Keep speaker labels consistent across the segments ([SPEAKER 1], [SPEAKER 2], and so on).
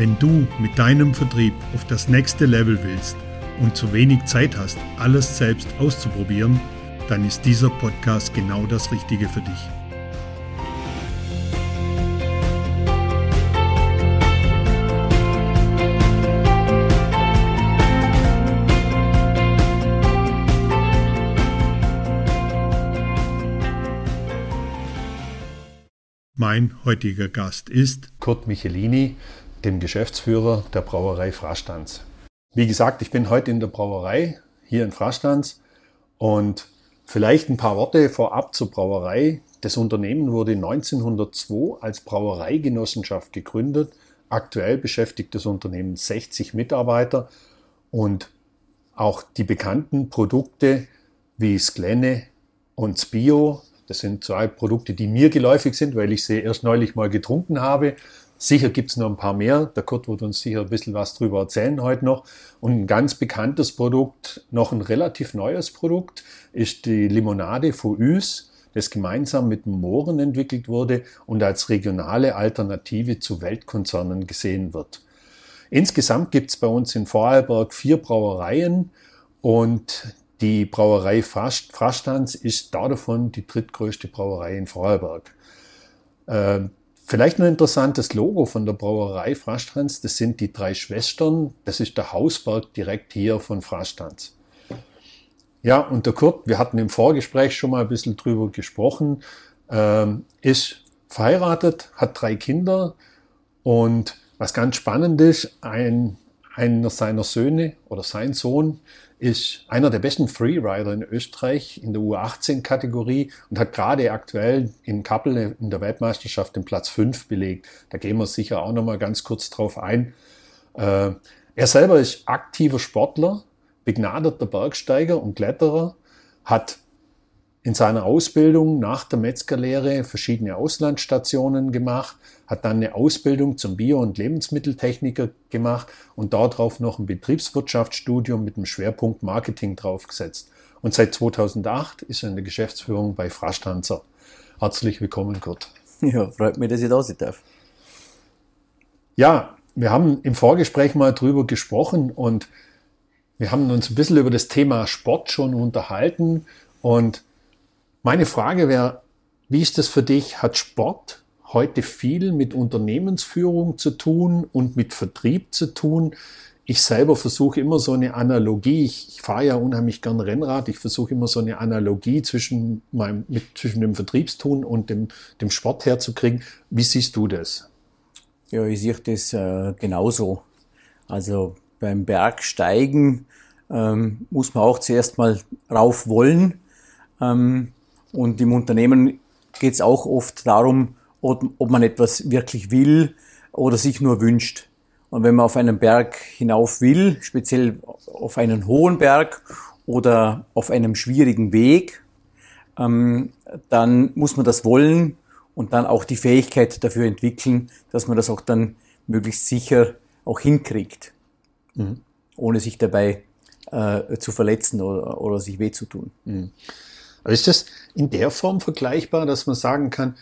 [SPEAKER 1] Wenn du mit deinem Vertrieb auf das nächste Level willst und zu wenig Zeit hast, alles selbst auszuprobieren, dann ist dieser Podcast genau das Richtige für dich. Mein heutiger Gast ist
[SPEAKER 2] Kurt Michelini, dem Geschäftsführer der Brauerei Frastanz. Wie gesagt, ich bin heute in der Brauerei hier in Frastanz und vielleicht ein paar Worte vorab zur Brauerei. Das Unternehmen wurde 1902 als Brauereigenossenschaft gegründet. Aktuell beschäftigt das Unternehmen 60 Mitarbeiter und auch die bekannten Produkte wie Sklenne und Spio das sind zwei Produkte, die mir geläufig sind, weil ich sie erst neulich mal getrunken habe. Sicher gibt es noch ein paar mehr. Der Kurt wird uns sicher ein bisschen was drüber erzählen heute noch. Und ein ganz bekanntes Produkt, noch ein relativ neues Produkt, ist die Limonade Fouus, das gemeinsam mit Mohren entwickelt wurde und als regionale Alternative zu Weltkonzernen gesehen wird. Insgesamt gibt es bei uns in Vorarlberg vier Brauereien und die Brauerei Frastanz ist davon die drittgrößte Brauerei in Vorarlberg. Vielleicht ein interessantes Logo von der Brauerei Frastanz, das sind die drei Schwestern, das ist der Hausberg direkt hier von Frastanz. Ja, und der Kurt, wir hatten im Vorgespräch schon mal ein bisschen drüber gesprochen, äh, ist verheiratet, hat drei Kinder. Und was ganz spannend ist, ein, einer seiner Söhne oder sein Sohn ist einer der besten Freerider in Österreich in der U18-Kategorie und hat gerade aktuell in Kappel in der Weltmeisterschaft den Platz 5 belegt. Da gehen wir sicher auch nochmal ganz kurz drauf ein. Äh, er selber ist aktiver Sportler, begnadeter Bergsteiger und Kletterer, hat in seiner Ausbildung nach der Metzgerlehre verschiedene Auslandsstationen gemacht, hat dann eine Ausbildung zum Bio- und Lebensmitteltechniker gemacht und darauf noch ein Betriebswirtschaftsstudium mit dem Schwerpunkt Marketing draufgesetzt. Und seit 2008 ist er in der Geschäftsführung bei Frastanzer. Herzlich willkommen, Kurt.
[SPEAKER 3] Ja, freut mich, dass ich da sein darf.
[SPEAKER 2] Ja, wir haben im Vorgespräch mal drüber gesprochen und wir haben uns ein bisschen über das Thema Sport schon unterhalten und meine Frage wäre, wie ist das für dich? Hat Sport heute viel mit Unternehmensführung zu tun und mit Vertrieb zu tun? Ich selber versuche immer so eine Analogie, ich, ich fahre ja unheimlich gern Rennrad, ich versuche immer so eine Analogie zwischen, meinem, mit, zwischen dem Vertriebstun und dem, dem Sport herzukriegen. Wie siehst du das?
[SPEAKER 3] Ja, ich sehe das äh, genauso. Also beim Bergsteigen ähm, muss man auch zuerst mal rauf wollen. Ähm, und im Unternehmen geht es auch oft darum, ob, ob man etwas wirklich will oder sich nur wünscht. Und wenn man auf einen Berg hinauf will, speziell auf einen hohen Berg oder auf einem schwierigen Weg, ähm, dann muss man das wollen und dann auch die Fähigkeit dafür entwickeln, dass man das auch dann möglichst sicher auch hinkriegt, mhm. ohne sich dabei äh, zu verletzen oder, oder sich weh zu tun. Mhm.
[SPEAKER 2] Aber ist das in der Form vergleichbar, dass man sagen kann,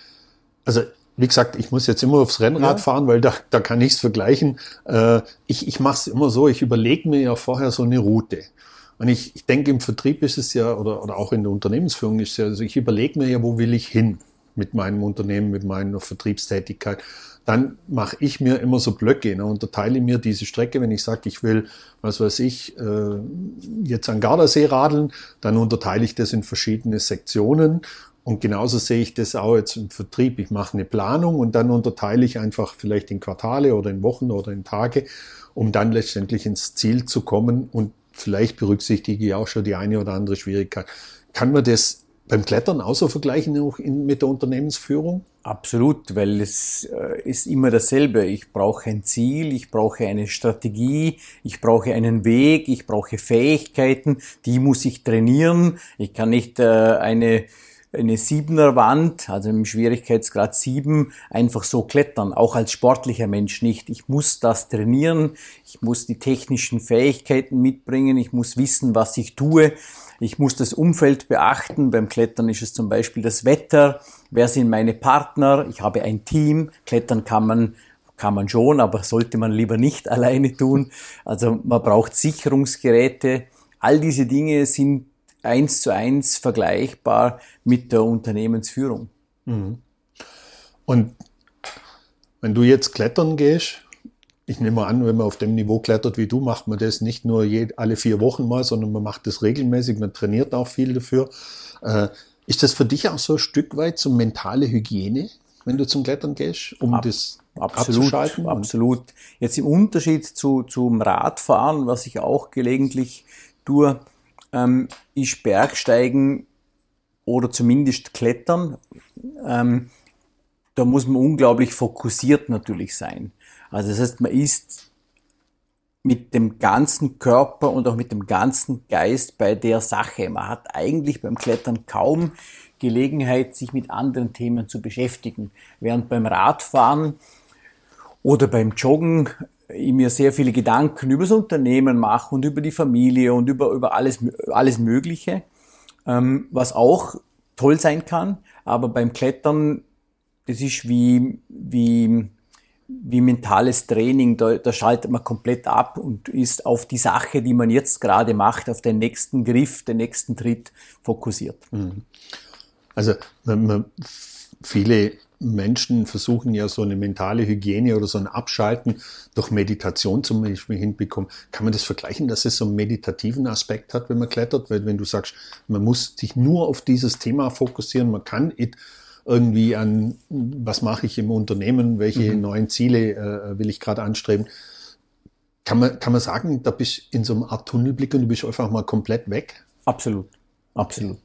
[SPEAKER 2] also wie gesagt, ich muss jetzt immer aufs Rennrad ja. fahren, weil da, da kann ich es vergleichen. Äh, ich ich mache es immer so, ich überlege mir ja vorher so eine Route. Und ich, ich denke, im Vertrieb ist es ja, oder, oder auch in der Unternehmensführung ist es ja, also ich überlege mir ja, wo will ich hin mit meinem Unternehmen, mit meiner Vertriebstätigkeit dann mache ich mir immer so Blöcke, ne, unterteile mir diese Strecke, wenn ich sage, ich will, was weiß ich, äh, jetzt an Gardasee radeln, dann unterteile ich das in verschiedene Sektionen und genauso sehe ich das auch jetzt im Vertrieb. Ich mache eine Planung und dann unterteile ich einfach vielleicht in Quartale oder in Wochen oder in Tage, um dann letztendlich ins Ziel zu kommen und vielleicht berücksichtige ich auch schon die eine oder andere Schwierigkeit. Kann man das beim Klettern auch so vergleichen auch in, mit der Unternehmensführung?
[SPEAKER 3] Absolut, weil es äh, ist immer dasselbe. Ich brauche ein Ziel, ich brauche eine Strategie, ich brauche einen Weg, ich brauche Fähigkeiten, die muss ich trainieren. Ich kann nicht äh, eine eine siebener Wand, also im Schwierigkeitsgrad sieben, einfach so klettern, auch als sportlicher Mensch nicht. Ich muss das trainieren, ich muss die technischen Fähigkeiten mitbringen, ich muss wissen, was ich tue. Ich muss das Umfeld beachten. Beim Klettern ist es zum Beispiel das Wetter. Wer sind meine Partner? Ich habe ein Team. Klettern kann man kann man schon, aber sollte man lieber nicht alleine tun. Also man braucht Sicherungsgeräte. All diese Dinge sind eins zu eins vergleichbar mit der Unternehmensführung. Mhm.
[SPEAKER 2] Und wenn du jetzt klettern gehst, ich nehme an, wenn man auf dem Niveau klettert wie du, macht man das nicht nur je, alle vier Wochen mal, sondern man macht das regelmäßig, man trainiert auch viel dafür. Äh, ist das für dich auch so ein Stück weit so mentale Hygiene, wenn du zum Klettern gehst, um Ab, das absolut, abzuschalten?
[SPEAKER 3] Absolut. Jetzt im Unterschied zu, zum Radfahren, was ich auch gelegentlich tue, ähm, ist Bergsteigen oder zumindest Klettern. Ähm, da muss man unglaublich fokussiert natürlich sein. Also das heißt, man ist mit dem ganzen Körper und auch mit dem ganzen Geist bei der Sache. Man hat eigentlich beim Klettern kaum Gelegenheit, sich mit anderen Themen zu beschäftigen. Während beim Radfahren oder beim Joggen ich mir sehr viele Gedanken über das Unternehmen mache und über die Familie und über, über alles, alles Mögliche, ähm, was auch toll sein kann. Aber beim Klettern, das ist wie, wie, wie mentales Training, da, da schaltet man komplett ab und ist auf die Sache, die man jetzt gerade macht, auf den nächsten Griff, den nächsten Tritt fokussiert. Mhm.
[SPEAKER 2] Also man, man, viele Menschen versuchen ja so eine mentale Hygiene oder so ein Abschalten durch Meditation zum Beispiel hinbekommen. Kann man das vergleichen, dass es so einen meditativen Aspekt hat, wenn man klettert? Weil wenn du sagst, man muss sich nur auf dieses Thema fokussieren, man kann irgendwie an, was mache ich im Unternehmen, welche mhm. neuen Ziele äh, will ich gerade anstreben. Kann man, kann man sagen, da bist du in so einer Art Tunnelblick und du bist einfach mal komplett weg?
[SPEAKER 3] Absolut, absolut.
[SPEAKER 2] Okay,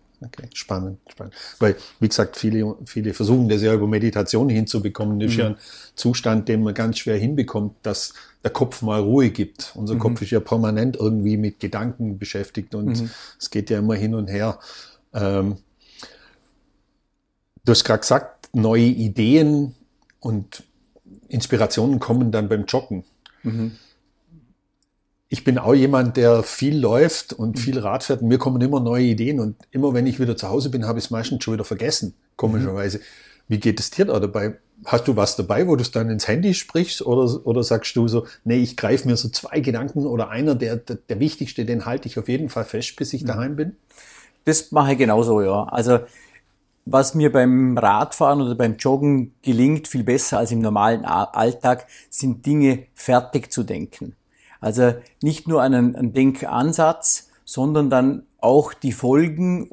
[SPEAKER 2] spannend, spannend. Weil, wie gesagt, viele, viele versuchen das ja über Meditation hinzubekommen. Das ist ja mhm. ein Zustand, den man ganz schwer hinbekommt, dass der Kopf mal Ruhe gibt. Unser mhm. Kopf ist ja permanent irgendwie mit Gedanken beschäftigt und mhm. es geht ja immer hin und her. Ähm, du hast gerade gesagt, neue Ideen und Inspirationen kommen dann beim Joggen. Ich bin auch jemand, der viel läuft und mhm. viel Rad fährt und mir kommen immer neue Ideen und immer wenn ich wieder zu Hause bin, habe ich es meistens schon wieder vergessen, komischerweise. Mhm. Wie geht es dir da dabei? Hast du was dabei, wo du es dann ins Handy sprichst oder, oder sagst du so, nee, ich greife mir so zwei Gedanken oder einer, der, der, der wichtigste, den halte ich auf jeden Fall fest, bis ich mhm. daheim bin?
[SPEAKER 3] Das mache ich genauso, ja. Also was mir beim Radfahren oder beim Joggen gelingt, viel besser als im normalen Alltag, sind Dinge fertig zu denken. Also nicht nur einen, einen Denkansatz, sondern dann auch die Folgen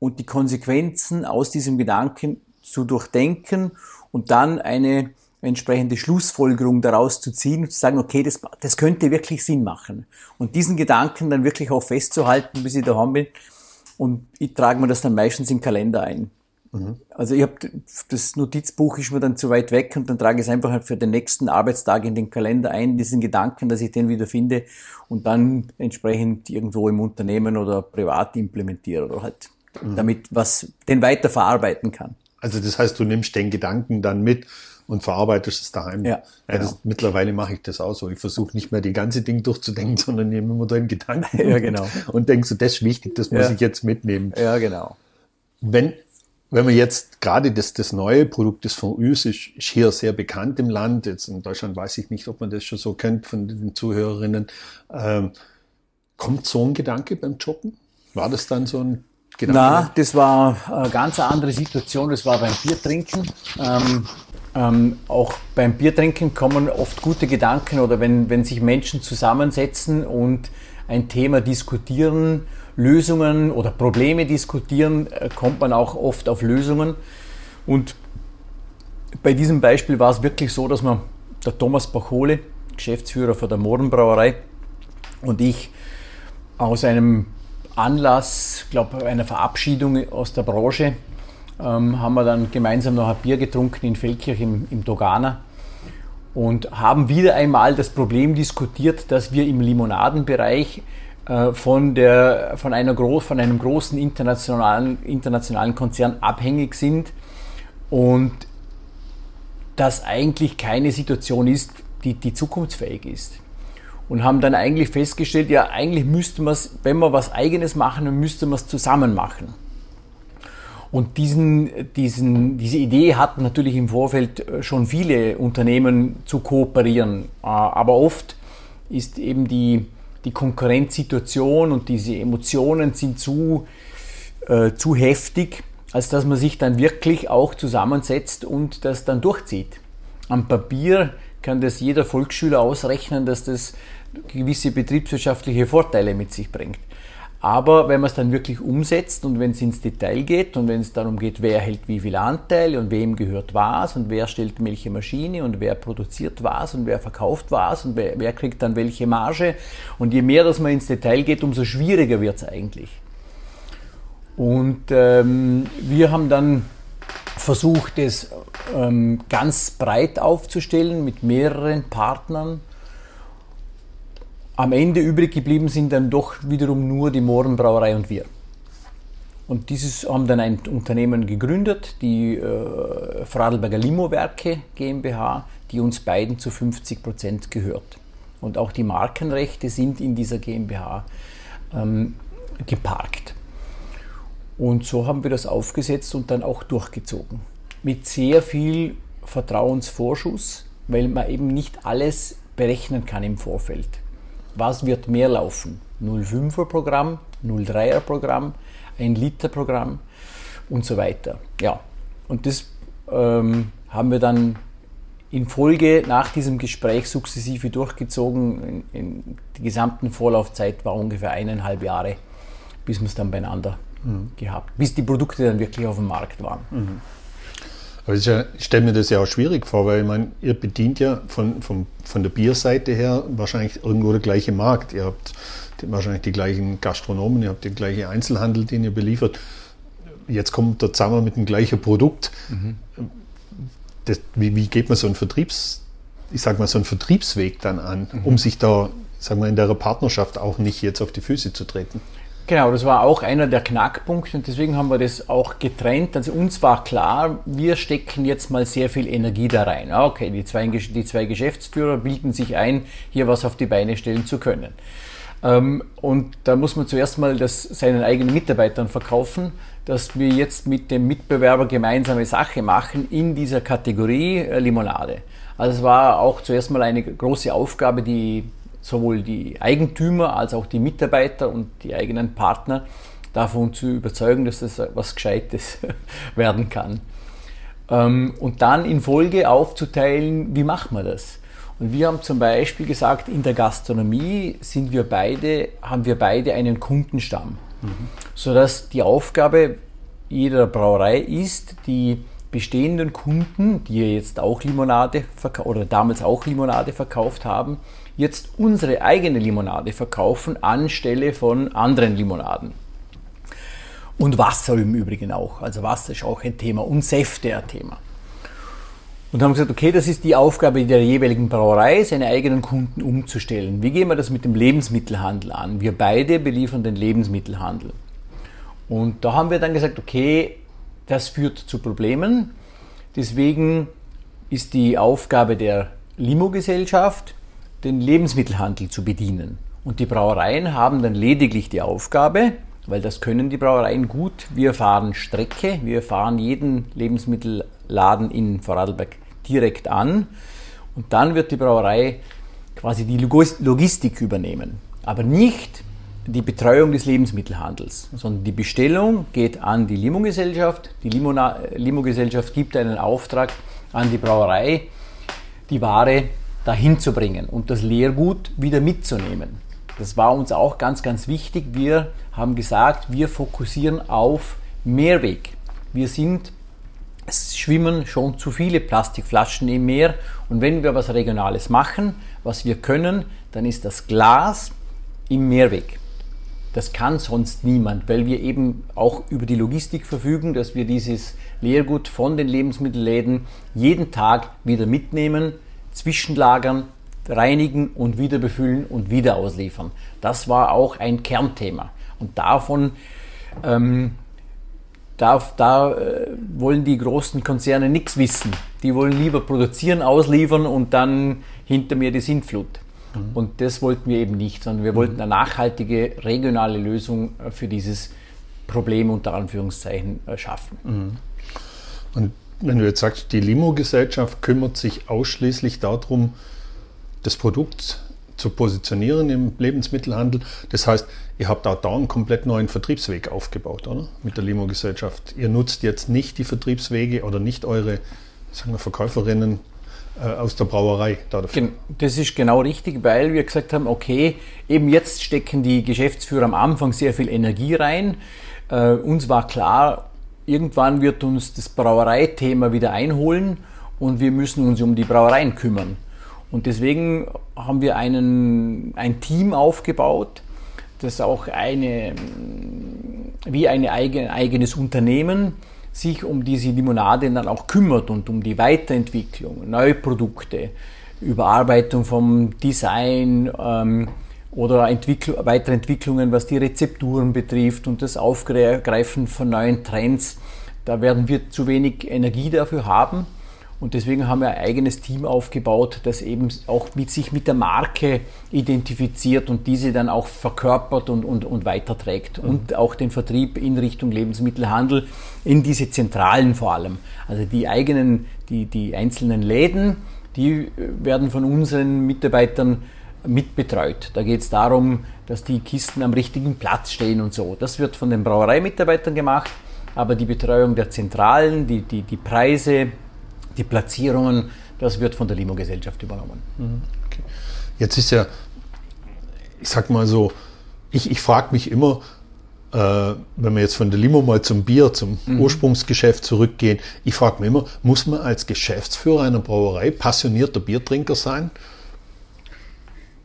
[SPEAKER 3] und die Konsequenzen aus diesem Gedanken zu durchdenken und dann eine entsprechende Schlussfolgerung daraus zu ziehen und zu sagen, okay, das, das könnte wirklich Sinn machen. Und diesen Gedanken dann wirklich auch festzuhalten, bis ich daheim bin. Und ich trage mir das dann meistens im Kalender ein. Mhm. Also ich habe das Notizbuch ist mir dann zu weit weg und dann trage ich es einfach für den nächsten Arbeitstag in den Kalender ein, diesen Gedanken, dass ich den wieder finde und dann entsprechend irgendwo im Unternehmen oder privat implementiere oder halt mhm. damit was den weiter verarbeiten kann.
[SPEAKER 2] Also das heißt, du nimmst den Gedanken dann mit und verarbeitest es daheim. Ja, ja genau. das, mittlerweile mache ich das auch so. Ich versuche nicht mehr die ganze Ding durchzudenken, sondern nehme immer den Gedanken
[SPEAKER 3] ja, genau.
[SPEAKER 2] und denke so, das ist wichtig, das muss ja. ich jetzt mitnehmen.
[SPEAKER 3] Ja, genau.
[SPEAKER 2] Wenn, wenn man jetzt gerade das, das neue Produkt des von Üs ist, ist hier sehr bekannt im Land. Jetzt in Deutschland weiß ich nicht, ob man das schon so kennt von den Zuhörerinnen. Ähm, kommt so ein Gedanke beim Joggen? War das dann so ein Gedanke?
[SPEAKER 3] Na, das war eine ganz andere Situation. Das war beim Biertrinken. Ähm, ähm, auch beim Biertrinken kommen oft gute Gedanken oder wenn, wenn sich Menschen zusammensetzen und ein Thema diskutieren, Lösungen oder Probleme diskutieren, äh, kommt man auch oft auf Lösungen. Und bei diesem Beispiel war es wirklich so, dass man, der Thomas Bachole, Geschäftsführer von der Mohrenbrauerei, und ich aus einem Anlass, glaube einer Verabschiedung aus der Branche, ähm, haben wir dann gemeinsam noch ein Bier getrunken in Feldkirch im, im Dogana und haben wieder einmal das Problem diskutiert, dass wir im Limonadenbereich äh, von, der, von, einer von einem großen internationalen, internationalen Konzern abhängig sind und das eigentlich keine Situation ist, die, die zukunftsfähig ist. Und haben dann eigentlich festgestellt, ja, eigentlich müsste man es, wenn wir was Eigenes machen, dann müsste man es zusammen machen. Und diesen, diesen, diese Idee hatten natürlich im Vorfeld äh, schon viele Unternehmen zu kooperieren. Äh, aber oft ist eben die, die Konkurrenzsituation und diese Emotionen sind zu, äh, zu heftig, als dass man sich dann wirklich auch zusammensetzt und das dann durchzieht. Am Papier kann das jeder Volksschüler ausrechnen, dass das gewisse betriebswirtschaftliche Vorteile mit sich bringt. Aber wenn man es dann wirklich umsetzt und wenn es ins Detail geht und wenn es darum geht, wer hält wie viel Anteil und wem gehört was und wer stellt welche Maschine und wer produziert was und wer verkauft was und wer, wer kriegt dann welche Marge und je mehr das man ins Detail geht, umso schwieriger wird es eigentlich. Und ähm, wir haben dann versucht, es ähm, ganz breit aufzustellen mit mehreren Partnern am Ende übrig geblieben sind dann doch wiederum nur die Mohrenbrauerei und wir. Und dieses haben dann ein Unternehmen gegründet, die äh, Vorarlberger Limo-Werke GmbH, die uns beiden zu 50 Prozent gehört. Und auch die Markenrechte sind in dieser GmbH ähm, geparkt. Und so haben wir das aufgesetzt und dann auch durchgezogen. Mit sehr viel Vertrauensvorschuss, weil man eben nicht alles berechnen kann im Vorfeld was wird mehr laufen? 0,5er Programm, 0,3er Programm, 1 Liter Programm und so weiter. Ja, und das ähm, haben wir dann in Folge nach diesem Gespräch sukzessive durchgezogen. In, in die gesamten Vorlaufzeit war ungefähr eineinhalb Jahre, bis wir es dann beieinander mhm. gehabt, bis die Produkte dann wirklich auf dem Markt waren. Mhm.
[SPEAKER 2] Aber ich stelle mir das ja auch schwierig vor, weil ich meine, ihr bedient ja von, von, von der Bierseite her wahrscheinlich irgendwo der gleiche Markt. Ihr habt wahrscheinlich die gleichen Gastronomen, ihr habt den gleichen Einzelhandel, den ihr beliefert. Jetzt kommt der zusammen mit dem gleichen Produkt. Mhm. Das, wie, wie, geht man so einen Vertriebs, ich sag mal, so einen Vertriebsweg dann an, mhm. um sich da, sagen wir, in der Partnerschaft auch nicht jetzt auf die Füße zu treten?
[SPEAKER 3] Genau, das war auch einer der Knackpunkte und deswegen haben wir das auch getrennt. Also uns war klar, wir stecken jetzt mal sehr viel Energie da rein. Ah, okay, die zwei, die zwei Geschäftsführer bilden sich ein, hier was auf die Beine stellen zu können. Ähm, und da muss man zuerst mal das seinen eigenen Mitarbeitern verkaufen, dass wir jetzt mit dem Mitbewerber gemeinsame Sache machen in dieser Kategorie äh, Limonade. Also es war auch zuerst mal eine große Aufgabe, die sowohl die Eigentümer als auch die Mitarbeiter und die eigenen Partner davon zu überzeugen, dass das was Gescheites werden kann. Ähm, und dann in Folge aufzuteilen, wie macht man das? Und wir haben zum Beispiel gesagt, in der Gastronomie sind wir beide, haben wir beide einen Kundenstamm, mhm. sodass die Aufgabe jeder Brauerei ist, die bestehenden Kunden, die jetzt auch Limonade oder damals auch Limonade verkauft haben, jetzt unsere eigene Limonade verkaufen anstelle von anderen Limonaden. Und Wasser im Übrigen auch. Also Wasser ist auch ein Thema und Säfte ein Thema. Und haben gesagt, okay, das ist die Aufgabe der jeweiligen Brauerei, seine eigenen Kunden umzustellen. Wie gehen wir das mit dem Lebensmittelhandel an? Wir beide beliefern den Lebensmittelhandel. Und da haben wir dann gesagt, okay, das führt zu Problemen. Deswegen ist die Aufgabe der Limo-Gesellschaft, den Lebensmittelhandel zu bedienen. Und die Brauereien haben dann lediglich die Aufgabe, weil das können die Brauereien gut, wir fahren Strecke, wir fahren jeden Lebensmittelladen in Vorarlberg direkt an. Und dann wird die Brauerei quasi die Logistik übernehmen, aber nicht die Betreuung des Lebensmittelhandels, sondern die Bestellung geht an die Limo-Gesellschaft, die Limo-Gesellschaft gibt einen Auftrag an die Brauerei, die Ware dahin zu bringen und das Leergut wieder mitzunehmen. Das war uns auch ganz, ganz wichtig. Wir haben gesagt, wir fokussieren auf Mehrweg. Wir sind, es schwimmen schon zu viele Plastikflaschen im Meer und wenn wir was Regionales machen, was wir können, dann ist das Glas im Mehrweg. Das kann sonst niemand, weil wir eben auch über die Logistik verfügen, dass wir dieses Leergut von den Lebensmittelläden jeden Tag wieder mitnehmen, zwischenlagern, reinigen und wieder befüllen und wieder ausliefern. Das war auch ein Kernthema. Und davon ähm, da, da äh, wollen die großen Konzerne nichts wissen. Die wollen lieber produzieren, ausliefern und dann hinter mir die Sintflut. Mhm. Und das wollten wir eben nicht, sondern wir mhm. wollten eine nachhaltige regionale Lösung für dieses Problem unter Anführungszeichen äh, schaffen. Mhm.
[SPEAKER 2] Und wenn du jetzt sagst, die Limo-Gesellschaft kümmert sich ausschließlich darum, das Produkt zu positionieren im Lebensmittelhandel. Das heißt, ihr habt auch da einen komplett neuen Vertriebsweg aufgebaut, oder? Mit der Limo-Gesellschaft. Ihr nutzt jetzt nicht die Vertriebswege oder nicht eure sagen wir, Verkäuferinnen äh, aus der Brauerei
[SPEAKER 3] da dafür. Das ist genau richtig, weil wir gesagt haben, okay, eben jetzt stecken die Geschäftsführer am Anfang sehr viel Energie rein. Äh, uns war klar, irgendwann wird uns das Brauereithema wieder einholen und wir müssen uns um die Brauereien kümmern. Und deswegen haben wir einen, ein Team aufgebaut, das auch eine, wie ein eigen, eigenes Unternehmen sich um diese Limonade dann auch kümmert und um die Weiterentwicklung, neue Produkte, Überarbeitung vom Design ähm, oder Entwickl Weiterentwicklungen, was die Rezepturen betrifft und das Aufgreifen von neuen Trends. Da werden wir zu wenig Energie dafür haben. Und deswegen haben wir ein eigenes Team aufgebaut, das eben auch mit sich mit der Marke identifiziert und diese dann auch verkörpert und, und, und weiterträgt. Mhm. Und auch den Vertrieb in Richtung Lebensmittelhandel, in diese Zentralen vor allem. Also die eigenen, die, die einzelnen Läden, die werden von unseren Mitarbeitern mitbetreut. Da geht es darum, dass die Kisten am richtigen Platz stehen und so. Das wird von den Brauereimitarbeitern gemacht, aber die Betreuung der Zentralen, die, die, die Preise, die Platzierungen, das wird von der Limo-Gesellschaft übernommen. Mhm.
[SPEAKER 2] Okay. Jetzt ist ja, ich sag mal so, ich, ich frage mich immer, äh, wenn wir jetzt von der Limo mal zum Bier, zum mhm. Ursprungsgeschäft zurückgehen, ich frage mich immer, muss man als Geschäftsführer einer Brauerei passionierter Biertrinker sein?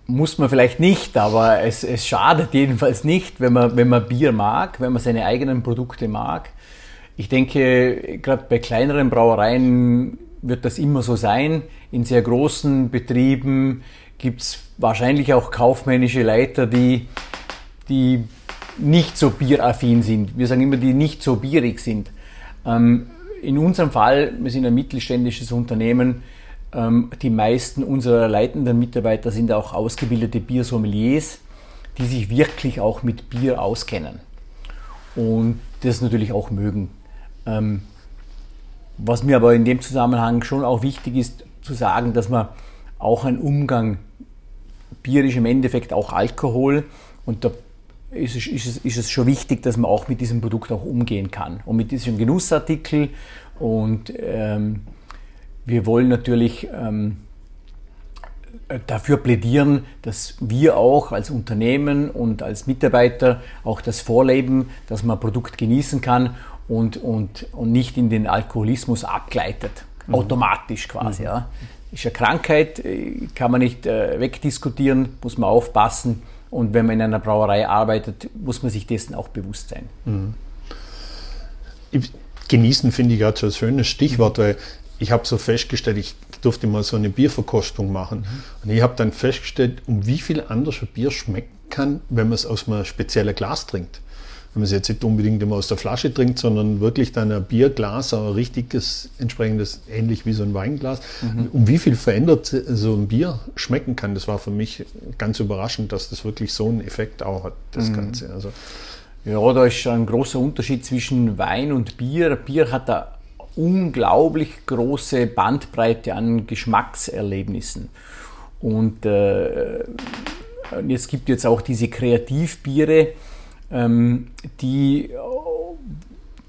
[SPEAKER 3] Muss man vielleicht nicht, aber es, es schadet jedenfalls nicht, wenn man, wenn man Bier mag, wenn man seine eigenen Produkte mag. Ich denke, gerade bei kleineren Brauereien wird das immer so sein. In sehr großen Betrieben gibt es wahrscheinlich auch kaufmännische Leiter, die, die nicht so bieraffin sind. Wir sagen immer, die nicht so bierig sind. Ähm, in unserem Fall, wir sind ein mittelständisches Unternehmen, die meisten unserer leitenden Mitarbeiter sind auch ausgebildete Biersommeliers, die sich wirklich auch mit Bier auskennen und das natürlich auch mögen. Ähm, was mir aber in dem Zusammenhang schon auch wichtig ist, zu sagen, dass man auch einen Umgang, bierisch im Endeffekt auch Alkohol, und da ist es, ist, es, ist es schon wichtig, dass man auch mit diesem Produkt auch umgehen kann. Und mit diesem Genussartikel. Und ähm, wir wollen natürlich ähm, dafür plädieren, dass wir auch als Unternehmen und als Mitarbeiter auch das vorleben, dass man ein Produkt genießen kann und, und, und nicht in den Alkoholismus abgleitet, mhm. automatisch quasi. Mhm. Ja. Ist eine Krankheit, äh, kann man nicht äh, wegdiskutieren, muss man aufpassen. Und wenn man in einer Brauerei arbeitet, muss man sich dessen auch bewusst sein. Mhm.
[SPEAKER 2] Genießen finde ich gerade so ein schönes Stichwort, weil ich habe so festgestellt, ich durfte mal so eine Bierverkostung machen. Mhm. Und ich habe dann festgestellt, um wie viel anders ein Bier schmecken kann, wenn man es aus einem speziellen Glas trinkt wenn man es jetzt nicht unbedingt immer aus der Flasche trinkt, sondern wirklich dann ein Bierglas, ein richtiges, entsprechendes, ähnlich wie so ein Weinglas. Mhm. Um wie viel verändert so ein Bier schmecken kann, das war für mich ganz überraschend, dass das wirklich so einen Effekt auch hat, das mhm. Ganze. Also,
[SPEAKER 3] ja, da ist ein großer Unterschied zwischen Wein und Bier. Bier hat da unglaublich große Bandbreite an Geschmackserlebnissen. Und äh, es gibt jetzt auch diese Kreativbiere, ähm, die,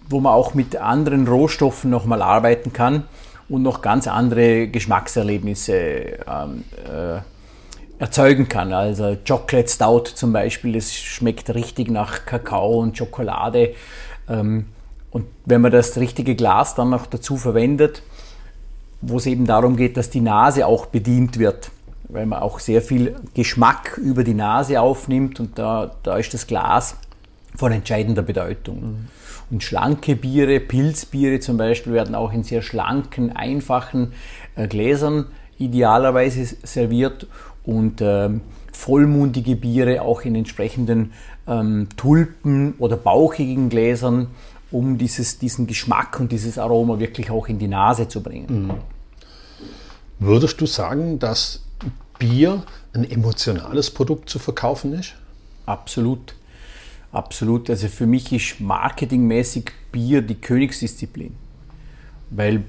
[SPEAKER 3] wo man auch mit anderen Rohstoffen nochmal arbeiten kann und noch ganz andere Geschmackserlebnisse ähm, äh, erzeugen kann. Also Chocolate Stout zum Beispiel, das schmeckt richtig nach Kakao und Schokolade. Ähm, und wenn man das richtige Glas dann noch dazu verwendet, wo es eben darum geht, dass die Nase auch bedient wird, weil man auch sehr viel Geschmack über die Nase aufnimmt und da, da ist das Glas von entscheidender Bedeutung. Mhm. Und schlanke Biere, Pilzbiere zum Beispiel, werden auch in sehr schlanken, einfachen äh, Gläsern idealerweise serviert und ähm, vollmundige Biere auch in entsprechenden ähm, Tulpen oder bauchigen Gläsern, um dieses, diesen Geschmack und dieses Aroma wirklich auch in die Nase zu bringen. Mhm.
[SPEAKER 2] Würdest du sagen, dass Bier ein emotionales Produkt zu verkaufen ist?
[SPEAKER 3] Absolut. Absolut. Also für mich ist marketingmäßig Bier die Königsdisziplin. Weil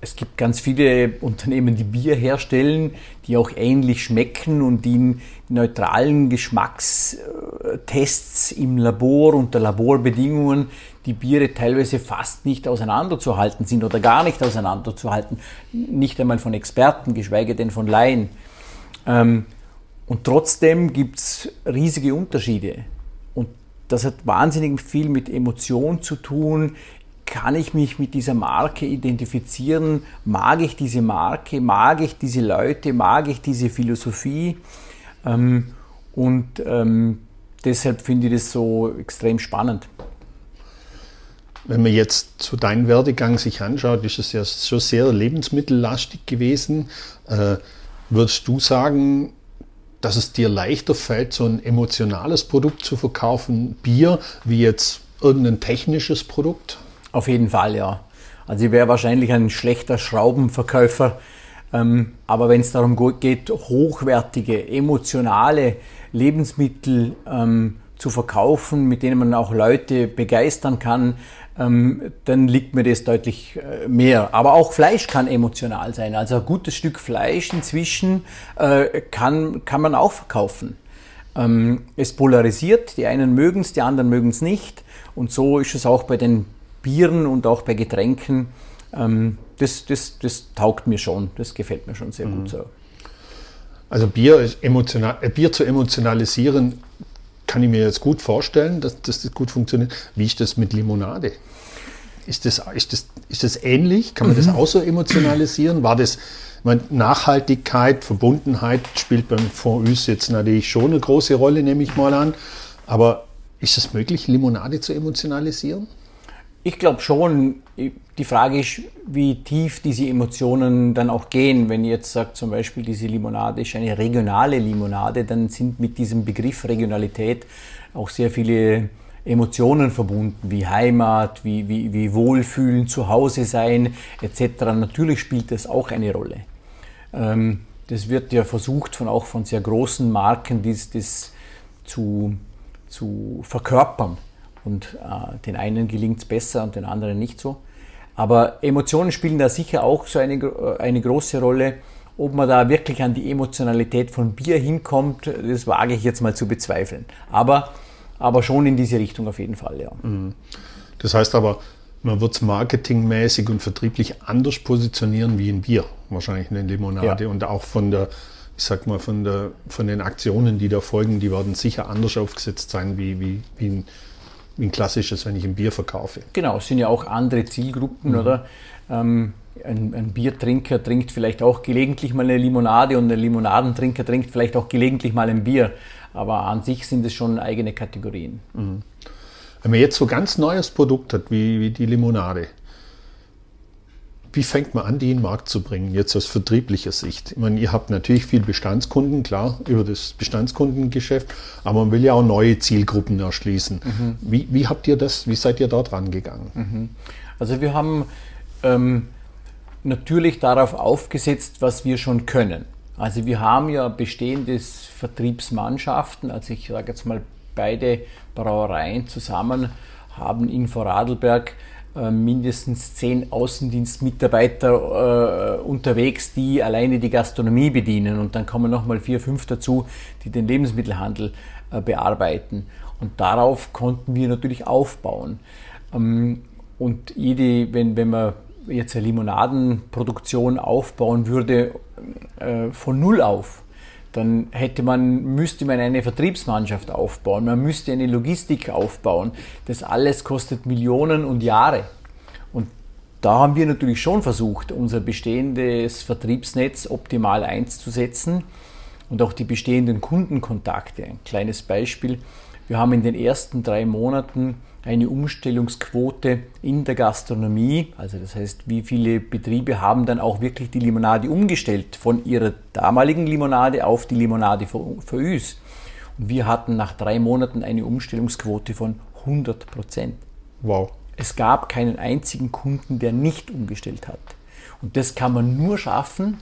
[SPEAKER 3] es gibt ganz viele Unternehmen, die Bier herstellen, die auch ähnlich schmecken und die in neutralen Geschmackstests im Labor unter Laborbedingungen die Biere teilweise fast nicht auseinanderzuhalten sind oder gar nicht auseinanderzuhalten, nicht einmal von Experten, geschweige denn von Laien. Ähm, und trotzdem gibt es riesige Unterschiede. Und das hat wahnsinnig viel mit Emotion zu tun, kann ich mich mit dieser Marke identifizieren? Mag ich diese Marke? Mag ich diese Leute? Mag ich diese Philosophie? Ähm, und ähm, deshalb finde ich das so extrem spannend.
[SPEAKER 2] Wenn man jetzt zu deinem Werdegang sich anschaut, ist es ja schon sehr lebensmittellastig gewesen. Äh, würdest du sagen, dass es dir leichter fällt, so ein emotionales Produkt zu verkaufen, Bier, wie jetzt irgendein technisches Produkt?
[SPEAKER 3] Auf jeden Fall, ja. Also ich wäre wahrscheinlich ein schlechter Schraubenverkäufer. Ähm, aber wenn es darum geht, hochwertige, emotionale Lebensmittel ähm, zu verkaufen, mit denen man auch Leute begeistern kann, ähm, dann liegt mir das deutlich äh, mehr. Aber auch Fleisch kann emotional sein. Also ein gutes Stück Fleisch inzwischen äh, kann, kann man auch verkaufen. Ähm, es polarisiert, die einen mögen es, die anderen mögen es nicht. Und so ist es auch bei den Bieren und auch bei Getränken, ähm, das, das, das taugt mir schon, das gefällt mir schon sehr mhm. gut so.
[SPEAKER 2] Also Bier, emotional, äh, Bier zu emotionalisieren, kann ich mir jetzt gut vorstellen, dass, dass das gut funktioniert. Wie ist das mit Limonade? Ist das, ist das, ist das ähnlich? Kann man mhm. das auch so emotionalisieren? War das, meine, Nachhaltigkeit, Verbundenheit spielt beim Fondue jetzt natürlich schon eine große Rolle, nehme ich mal an. Aber ist es möglich, Limonade zu emotionalisieren?
[SPEAKER 3] Ich glaube schon. Die Frage ist, wie tief diese Emotionen dann auch gehen. Wenn ihr jetzt sagt, zum Beispiel, diese Limonade ist eine regionale Limonade, dann sind mit diesem Begriff Regionalität auch sehr viele Emotionen verbunden, wie Heimat, wie, wie, wie Wohlfühlen, Zuhause sein etc. Natürlich spielt das auch eine Rolle. Ähm, das wird ja versucht, von, auch von sehr großen Marken, das, das zu, zu verkörpern. Und äh, den einen gelingt es besser und den anderen nicht so. Aber Emotionen spielen da sicher auch so eine, äh, eine große Rolle. Ob man da wirklich an die Emotionalität von Bier hinkommt, das wage ich jetzt mal zu bezweifeln. Aber, aber schon in diese Richtung auf jeden Fall, ja. Mhm.
[SPEAKER 2] Das heißt aber, man wird es marketingmäßig und vertrieblich anders positionieren wie ein Bier, wahrscheinlich eine Limonade. Ja. Und auch von der, ich sag mal, von, der, von den Aktionen, die da folgen, die werden sicher anders aufgesetzt sein wie, wie, wie ein wie ein klassisches, wenn ich ein Bier verkaufe.
[SPEAKER 3] Genau, es sind ja auch andere Zielgruppen, mhm. oder? Ähm, ein, ein, Biertrinker trinkt vielleicht auch gelegentlich mal eine Limonade und ein Limonadentrinker trinkt vielleicht auch gelegentlich mal ein Bier. Aber an sich sind es schon eigene Kategorien. Mhm.
[SPEAKER 2] Wenn man jetzt so ganz neues Produkt hat, wie, wie die Limonade, wie fängt man an, die in den Markt zu bringen, jetzt aus vertrieblicher Sicht? Ich meine, ihr habt natürlich viel Bestandskunden, klar, über das Bestandskundengeschäft, aber man will ja auch neue Zielgruppen erschließen. Mhm. Wie, wie, habt ihr das, wie seid ihr dort rangegangen? Mhm.
[SPEAKER 3] Also wir haben ähm, natürlich darauf aufgesetzt, was wir schon können. Also wir haben ja bestehende Vertriebsmannschaften, also ich sage jetzt mal beide Brauereien zusammen haben in Vorarlberg mindestens zehn Außendienstmitarbeiter äh, unterwegs, die alleine die Gastronomie bedienen. Und dann kommen nochmal vier, fünf dazu, die den Lebensmittelhandel äh, bearbeiten. Und darauf konnten wir natürlich aufbauen. Ähm, und jede, wenn, wenn man jetzt eine Limonadenproduktion aufbauen würde, äh, von Null auf, dann hätte man, müsste man eine Vertriebsmannschaft aufbauen, man müsste eine Logistik aufbauen. Das alles kostet Millionen und Jahre. Und da haben wir natürlich schon versucht, unser bestehendes Vertriebsnetz optimal einzusetzen. und auch die bestehenden Kundenkontakte. Ein kleines Beispiel. Wir haben in den ersten drei Monaten eine Umstellungsquote in der Gastronomie, also das heißt, wie viele Betriebe haben dann auch wirklich die Limonade umgestellt von ihrer damaligen Limonade auf die Limonade für Üs. Und wir hatten nach drei Monaten eine Umstellungsquote von 100 Prozent.
[SPEAKER 2] Wow.
[SPEAKER 3] Es gab keinen einzigen Kunden, der nicht umgestellt hat. Und das kann man nur schaffen,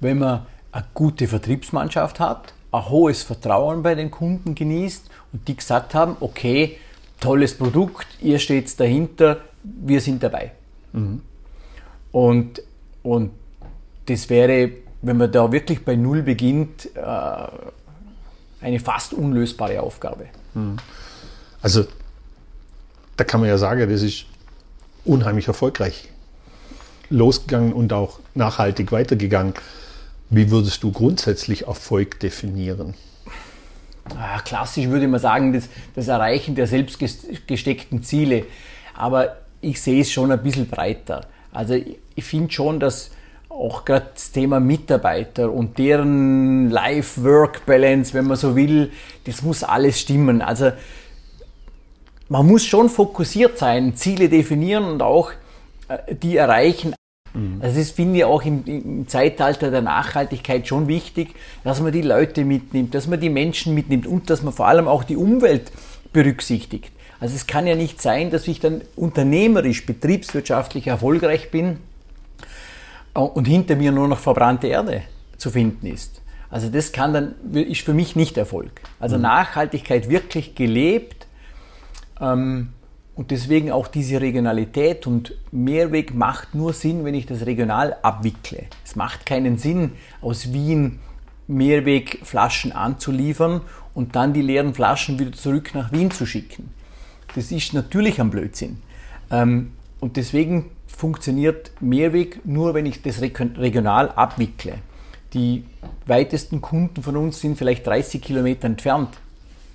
[SPEAKER 3] wenn man eine gute Vertriebsmannschaft hat, ein hohes Vertrauen bei den Kunden genießt und die gesagt haben, okay, tolles Produkt, ihr steht dahinter, wir sind dabei. Mhm. Und, und das wäre, wenn man da wirklich bei Null beginnt, äh, eine fast unlösbare Aufgabe. Mhm.
[SPEAKER 2] Also da kann man ja sagen, das ist unheimlich erfolgreich losgegangen und auch nachhaltig weitergegangen. Wie würdest du grundsätzlich Erfolg definieren?
[SPEAKER 3] Ah, klassisch würde man sagen, das, das Erreichen der selbst gesteckten Ziele. Aber ich sehe es schon ein bisschen breiter. Also ich, finde schon, dass auch gerade das Thema Mitarbeiter und deren Life-Work-Balance, wenn man so will, das muss alles stimmen. Also man muss schon fokussiert sein, Ziele definieren und auch äh, die erreichen. Mhm. Also das finde ich auch im, im, Zeitalter der Nachhaltigkeit schon wichtig, dass man die Leute mitnimmt, dass man die Menschen mitnimmt und dass man vor allem auch die Umwelt berücksichtigt. Also es kann ja nicht sein, dass ich dann unternehmerisch, betriebswirtschaftlich erfolgreich bin äh, und hinter mir nur noch verbrannte Erde zu finden ist. Also das kann dann, ist für mich nicht Erfolg. Also mhm. Nachhaltigkeit wirklich gelebt ähm, und deswegen auch diese Regionalität und Mehrweg macht nur Sinn, wenn ich das regional abwickle. Es macht keinen Sinn, aus Wien Mehrwegflaschen anzuliefern und dann die leeren Flaschen wieder zurück nach Wien zu schicken. Das ist natürlich ein Blödsinn. Ähm, und deswegen funktioniert Mehrweg nur, wenn ich das regional abwickle. Die weitesten Kunden von uns sind vielleicht 30 Kilometer entfernt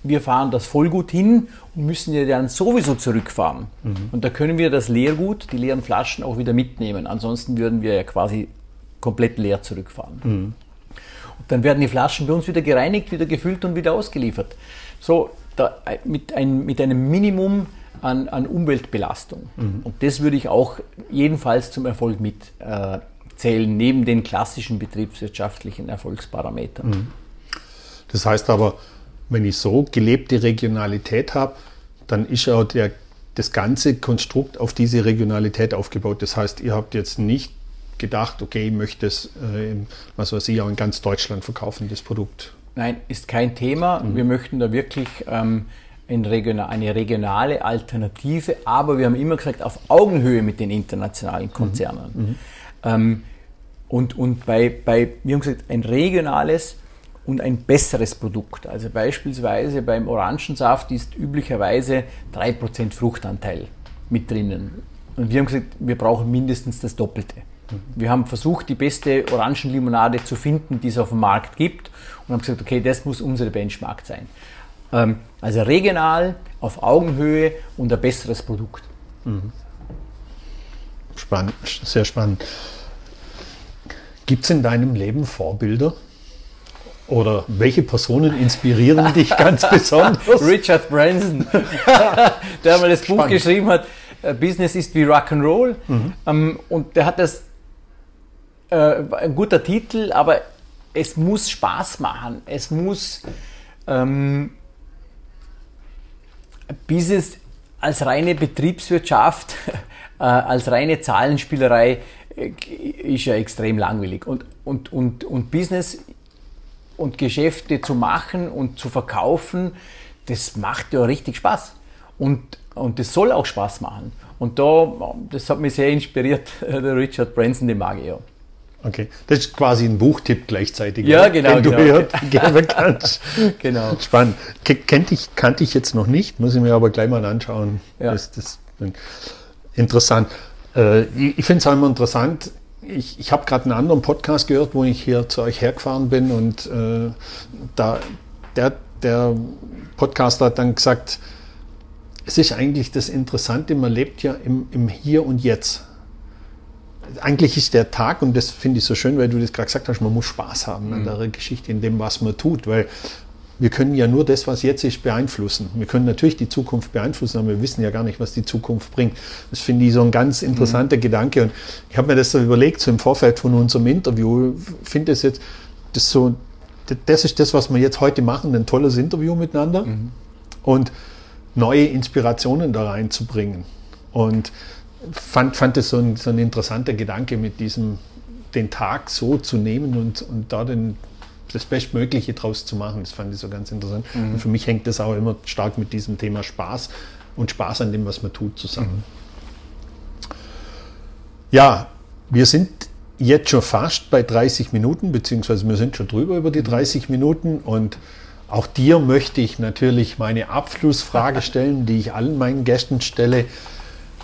[SPEAKER 3] wir fahren das Vollgut hin und müssen ja dann sowieso zurückfahren. Mhm. Und da können wir das Leergut, die leeren Flaschen auch wieder mitnehmen. Ansonsten würden wir ja quasi komplett leer zurückfahren. Mhm. Und dann werden die Flaschen bei uns wieder gereinigt, wieder gefüllt und wieder ausgeliefert. So, da, mit, ein, mit einem Minimum an, an Umweltbelastung. Mhm. Und das würde ich auch jedenfalls zum Erfolg mitzählen, äh, neben den klassischen betriebswirtschaftlichen Erfolgsparametern. Mhm.
[SPEAKER 2] Das heißt aber, wenn ich so gelebte Regionalität habe, dann ist auch der, das ganze Konstrukt auf diese Regionalität aufgebaut. Das heißt, ihr habt jetzt nicht gedacht, okay, ich möchte es, äh, was weiß ich, auch in ganz Deutschland verkaufen, das Produkt.
[SPEAKER 3] Nein, ist kein Thema. Mhm. Wir möchten da wirklich ähm, regional, eine regionale Alternative, aber wir haben immer gesagt, auf Augenhöhe mit den internationalen Konzernen. Mhm. Mhm. Ähm, und und bei, bei, wir haben gesagt, ein regionales und ein besseres Produkt. Also beispielsweise beim Orangensaft ist üblicherweise 3% Fruchtanteil mit drinnen. Und wir haben gesagt, wir brauchen mindestens das Doppelte. Wir haben versucht, die beste Orangenlimonade zu finden, die es auf dem Markt gibt und haben gesagt, okay, das muss unsere Benchmark sein. Ähm, also regional, auf Augenhöhe und ein besseres Produkt.
[SPEAKER 2] Spannend, sehr spannend. Gibt es in deinem Leben Vorbilder? Oder welche Personen inspirieren dich ganz besonders?
[SPEAKER 3] Richard Branson, der mal das Spannend. Buch geschrieben hat, äh, Business ist wie Rock'n'Roll. Mhm. Ähm, und der hat das, äh, ein guter Titel, aber es muss Spaß machen. Es muss ähm, Business als reine Betriebswirtschaft, äh, als reine Zahlenspielerei äh, ist ja extrem langweilig. Und, und, und, und Business und Geschäfte zu machen und zu verkaufen, das macht ja richtig Spaß. Und, und das soll auch Spaß machen. Und da, das hat mich sehr inspiriert, der Richard Branson, den mag ich ja.
[SPEAKER 2] Okay, das ist quasi ein Buchtipp gleichzeitig,
[SPEAKER 3] ja, genau, den
[SPEAKER 2] genau.
[SPEAKER 3] du hier
[SPEAKER 2] geben kannst. genau. Spannend. Kennt ich, kannte ich jetzt noch nicht, muss ich mir aber gleich mal anschauen. Ja. Das, das interessant. Äh, ich finde es auch immer interessant, ich, ich habe gerade einen anderen Podcast gehört, wo ich hier zu euch hergefahren bin und äh, da der, der Podcaster hat dann gesagt, es ist eigentlich das Interessante, man lebt ja im, im Hier und Jetzt. eigentlich ist der Tag, und das finde ich so schön, weil du das gerade gesagt hast, man muss Spaß haben an der Geschichte, in dem, was man tut, weil wir können ja nur das, was jetzt ist, beeinflussen. Wir können natürlich die Zukunft beeinflussen, aber wir wissen ja gar nicht, was die Zukunft bringt. Das finde ich so ein ganz interessanter mhm. Gedanke. Und ich habe mir das so überlegt, so im Vorfeld von unserem Interview, finde es jetzt, das so, das ist das, was wir jetzt heute machen, ein tolles Interview miteinander mhm. und neue Inspirationen da reinzubringen. Und fand, fand es so ein, so ein interessanter Gedanke mit diesem, den Tag so zu nehmen und, und da den, das Bestmögliche draus zu machen. Das fand ich so ganz interessant. Mhm. Und für mich hängt das auch immer stark mit diesem Thema Spaß und Spaß an dem, was man tut, zusammen. Mhm. Ja, wir sind jetzt schon fast bei 30 Minuten, beziehungsweise wir sind schon drüber über die 30 Minuten und auch dir möchte ich natürlich meine Abschlussfrage stellen, die ich allen meinen Gästen stelle.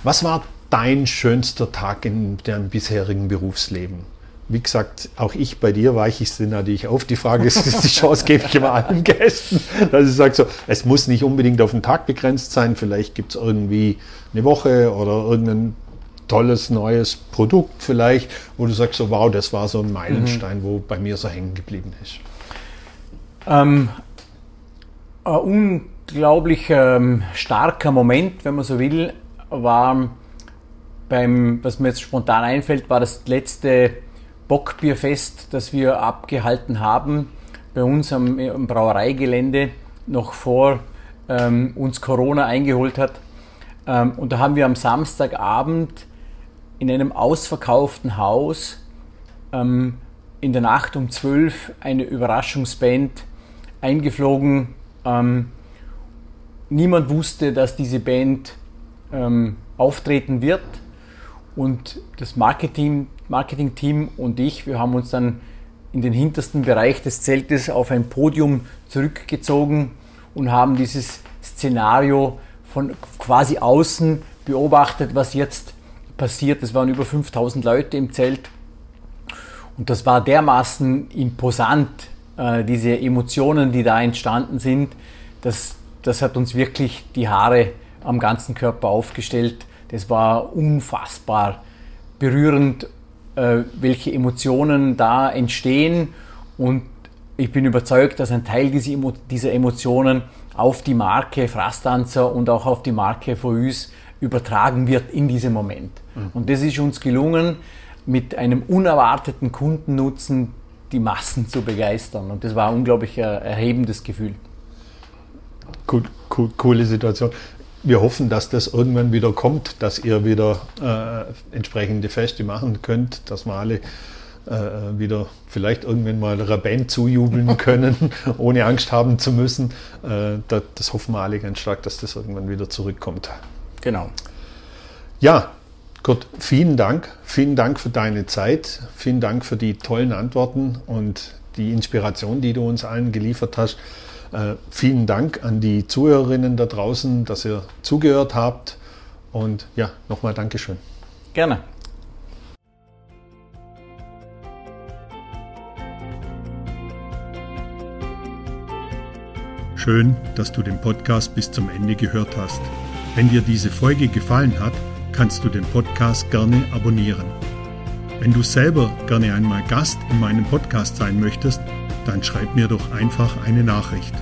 [SPEAKER 2] Was war dein schönster Tag in deinem bisherigen Berufsleben? Wie gesagt, auch ich bei dir weiche ich es natürlich auf. Die Frage ist, die Chance gebe ich immer allen Gästen, dass ich sage so, es muss nicht unbedingt auf den Tag begrenzt sein, vielleicht gibt es irgendwie eine Woche oder irgendein tolles neues Produkt vielleicht, wo du sagst so, wow, das war so ein Meilenstein, mhm. wo bei mir so hängen geblieben ist.
[SPEAKER 3] Ähm, ein unglaublich ähm, starker Moment, wenn man so will, war beim, was mir jetzt spontan einfällt, war das letzte Bockbierfest, das wir abgehalten haben bei uns am, am Brauereigelände, noch vor ähm, uns Corona eingeholt hat. Ähm, und da haben wir am Samstagabend in einem ausverkauften Haus ähm, in der Nacht um 12 eine Überraschungsband eingeflogen. Ähm, niemand wusste, dass diese Band ähm, auftreten wird. Und das Marketing Marketing-Team und ich, wir haben uns dann in den hintersten Bereich des Zeltes auf ein Podium zurückgezogen und haben dieses Szenario von quasi außen beobachtet, was jetzt passiert. Es waren über 5000 Leute im Zelt und das war dermaßen imposant, äh, diese Emotionen, die da entstanden sind. Das, das hat uns wirklich die Haare am ganzen Körper aufgestellt. Das war unfassbar berührend äh, welche Emotionen da entstehen und ich bin überzeugt, dass ein Teil dieser Emotionen auf die Marke Frastanzer und auch auf die Marke Foüs übertragen wird in diesem Moment. Mhm. Und das ist uns gelungen, mit einem unerwarteten Kundennutzen die Massen zu begeistern. Und das war ein unglaublich erhebendes Gefühl.
[SPEAKER 2] Gut, cool, coole Situation wir hoffen, dass das irgendwann wieder kommt, dass ihr wieder äh, entsprechende Feste machen könnt, dass wir alle äh, wieder vielleicht irgendwann mal einer Band zujubeln können, ohne Angst haben zu müssen. Äh, das, das, hoffen wir alle ganz stark, dass das irgendwann wieder zurückkommt.
[SPEAKER 3] Genau.
[SPEAKER 2] Ja, Kurt, vielen Dank. Vielen Dank für deine Zeit. Vielen Dank für die tollen Antworten und die Inspiration, die du uns allen geliefert hast. Äh, vielen Dank an die Zuhörerinnen da draußen, dass ihr zugehört habt. Und ja, nochmal Dankeschön.
[SPEAKER 3] Gerne.
[SPEAKER 1] Schön, dass du den Podcast bis zum Ende gehört hast. Wenn dir diese Folge gefallen hat, kannst du den Podcast gerne abonnieren. Wenn du selber gerne einmal Gast in meinem Podcast sein möchtest, dann schreib mir doch einfach eine Nachricht.